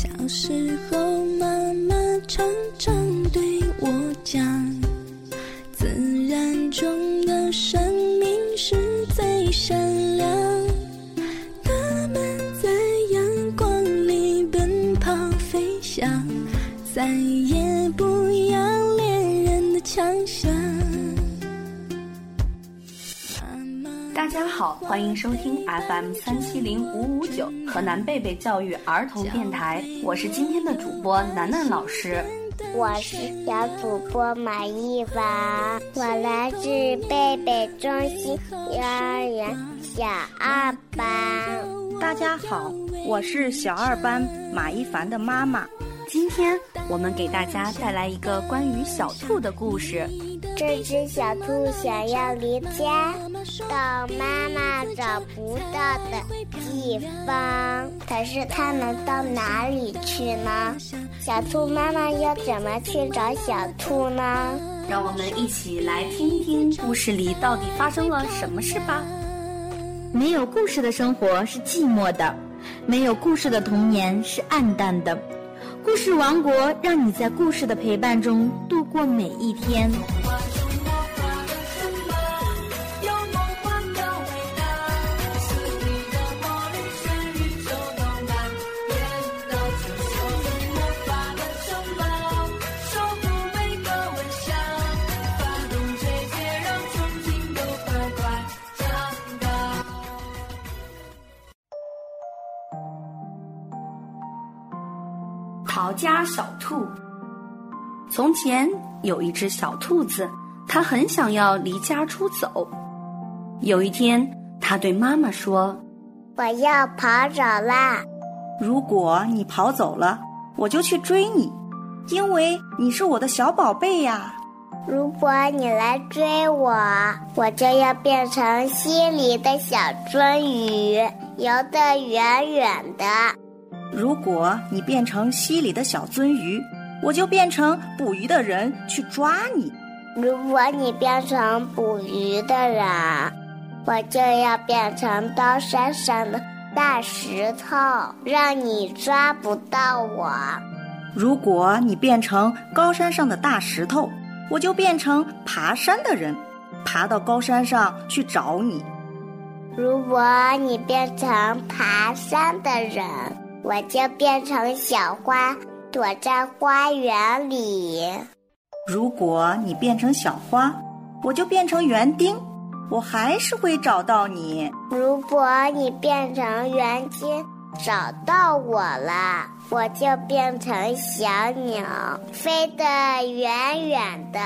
小时候，妈妈常常对我讲，自然中的生命是最善良。家好，欢迎收听 FM 三七零五五九河南贝贝教育儿童电台，我是今天的主播楠楠老师。我是小主播马一凡，我来自贝贝中心幼儿园小二班。大家好，我是小二班马一凡的妈妈。今天我们给大家带来一个关于小兔的故事。这只小兔想要离家到妈妈找不到的地方，可是它能到哪里去呢？小兔妈妈要怎么去找小兔呢？让我们一起来听听故事里到底发生了什么事吧。没有故事的生活是寂寞的，没有故事的童年是暗淡的。故事王国让你在故事的陪伴中度过每一天。逃家小兔。从前有一只小兔子，它很想要离家出走。有一天，它对妈妈说：“我要跑走啦！如果你跑走了，我就去追你，因为你是我的小宝贝呀。如果你来追我，我就要变成溪里的小鳟鱼，游得远远的。”如果你变成溪里的小鳟鱼，我就变成捕鱼的人去抓你；如果你变成捕鱼的人，我就要变成高山上的大石头，让你抓不到我；如果你变成高山上的大石头，我就变成爬山的人，爬到高山上去找你；如果你变成爬山的人。我就变成小花，躲在花园里。如果你变成小花，我就变成园丁，我还是会找到你。如果你变成园丁，找到我了，我就变成小鸟，飞得远远的。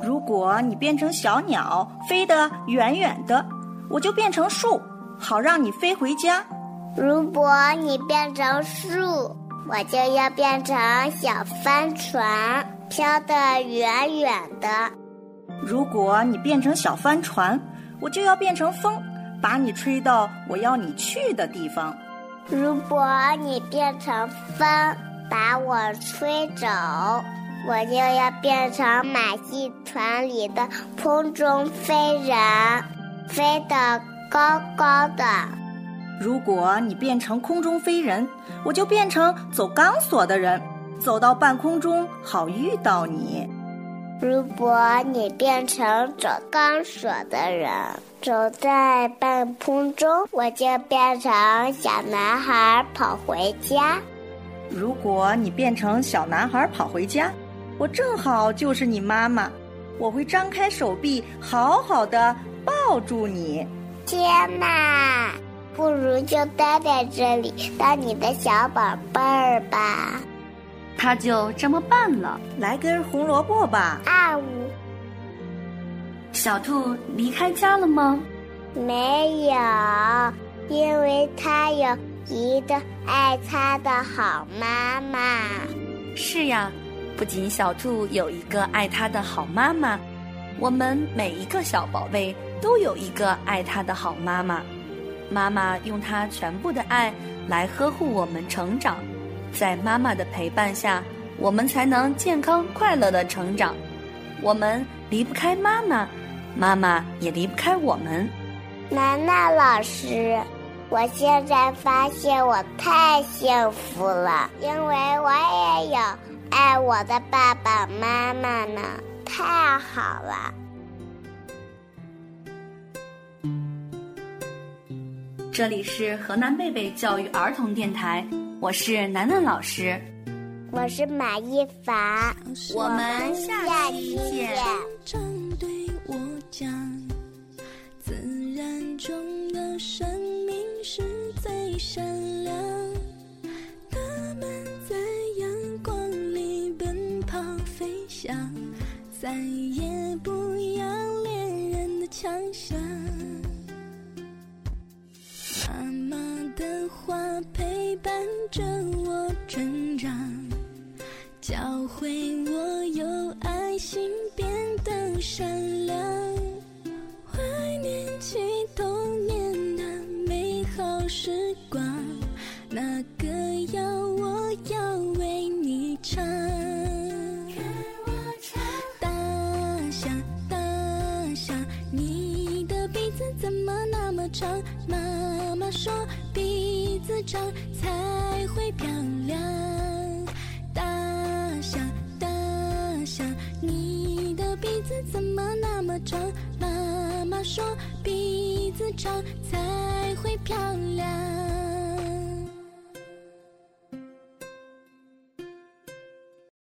如果你变成小鸟，飞得远远的，我就变成树，好让你飞回家。如果你变成树，我就要变成小帆船，飘得远远的。如果你变成小帆船，我就要变成风，把你吹到我要你去的地方。如果你变成风，把我吹走，我就要变成马戏团里的空中飞人，飞得高高的。如果你变成空中飞人，我就变成走钢索的人，走到半空中好遇到你。如果你变成走钢索的人，走在半空中，我就变成小男孩跑回家。如果你变成小男孩跑回家，我正好就是你妈妈，我会张开手臂，好好的抱住你。天哪！不如就待在这里当你的小宝贝儿吧。他就这么办了。来根红萝卜吧。啊呜！小兔离开家了吗？没有，因为它有一个爱它的好妈妈。是呀，不仅小兔有一个爱它的好妈妈，我们每一个小宝贝都有一个爱它的好妈妈。妈妈用她全部的爱来呵护我们成长，在妈妈的陪伴下，我们才能健康快乐的成长。我们离不开妈妈，妈妈也离不开我们。楠楠老师，我现在发现我太幸福了，因为我也有爱我的爸爸妈妈呢，太好了。这里是河南贝贝教育儿童电台，我是楠楠老师，我是马一凡，我们下期见。善良，他们在阳光里奔跑飞翔，再陪伴着我成长，教会我有爱心，变得善良，怀念起童年的美好时光。你的鼻子怎么那么长？妈妈说鼻子长才会漂亮。大象大象，你的鼻子怎么那么长？妈妈说鼻子长才会漂亮。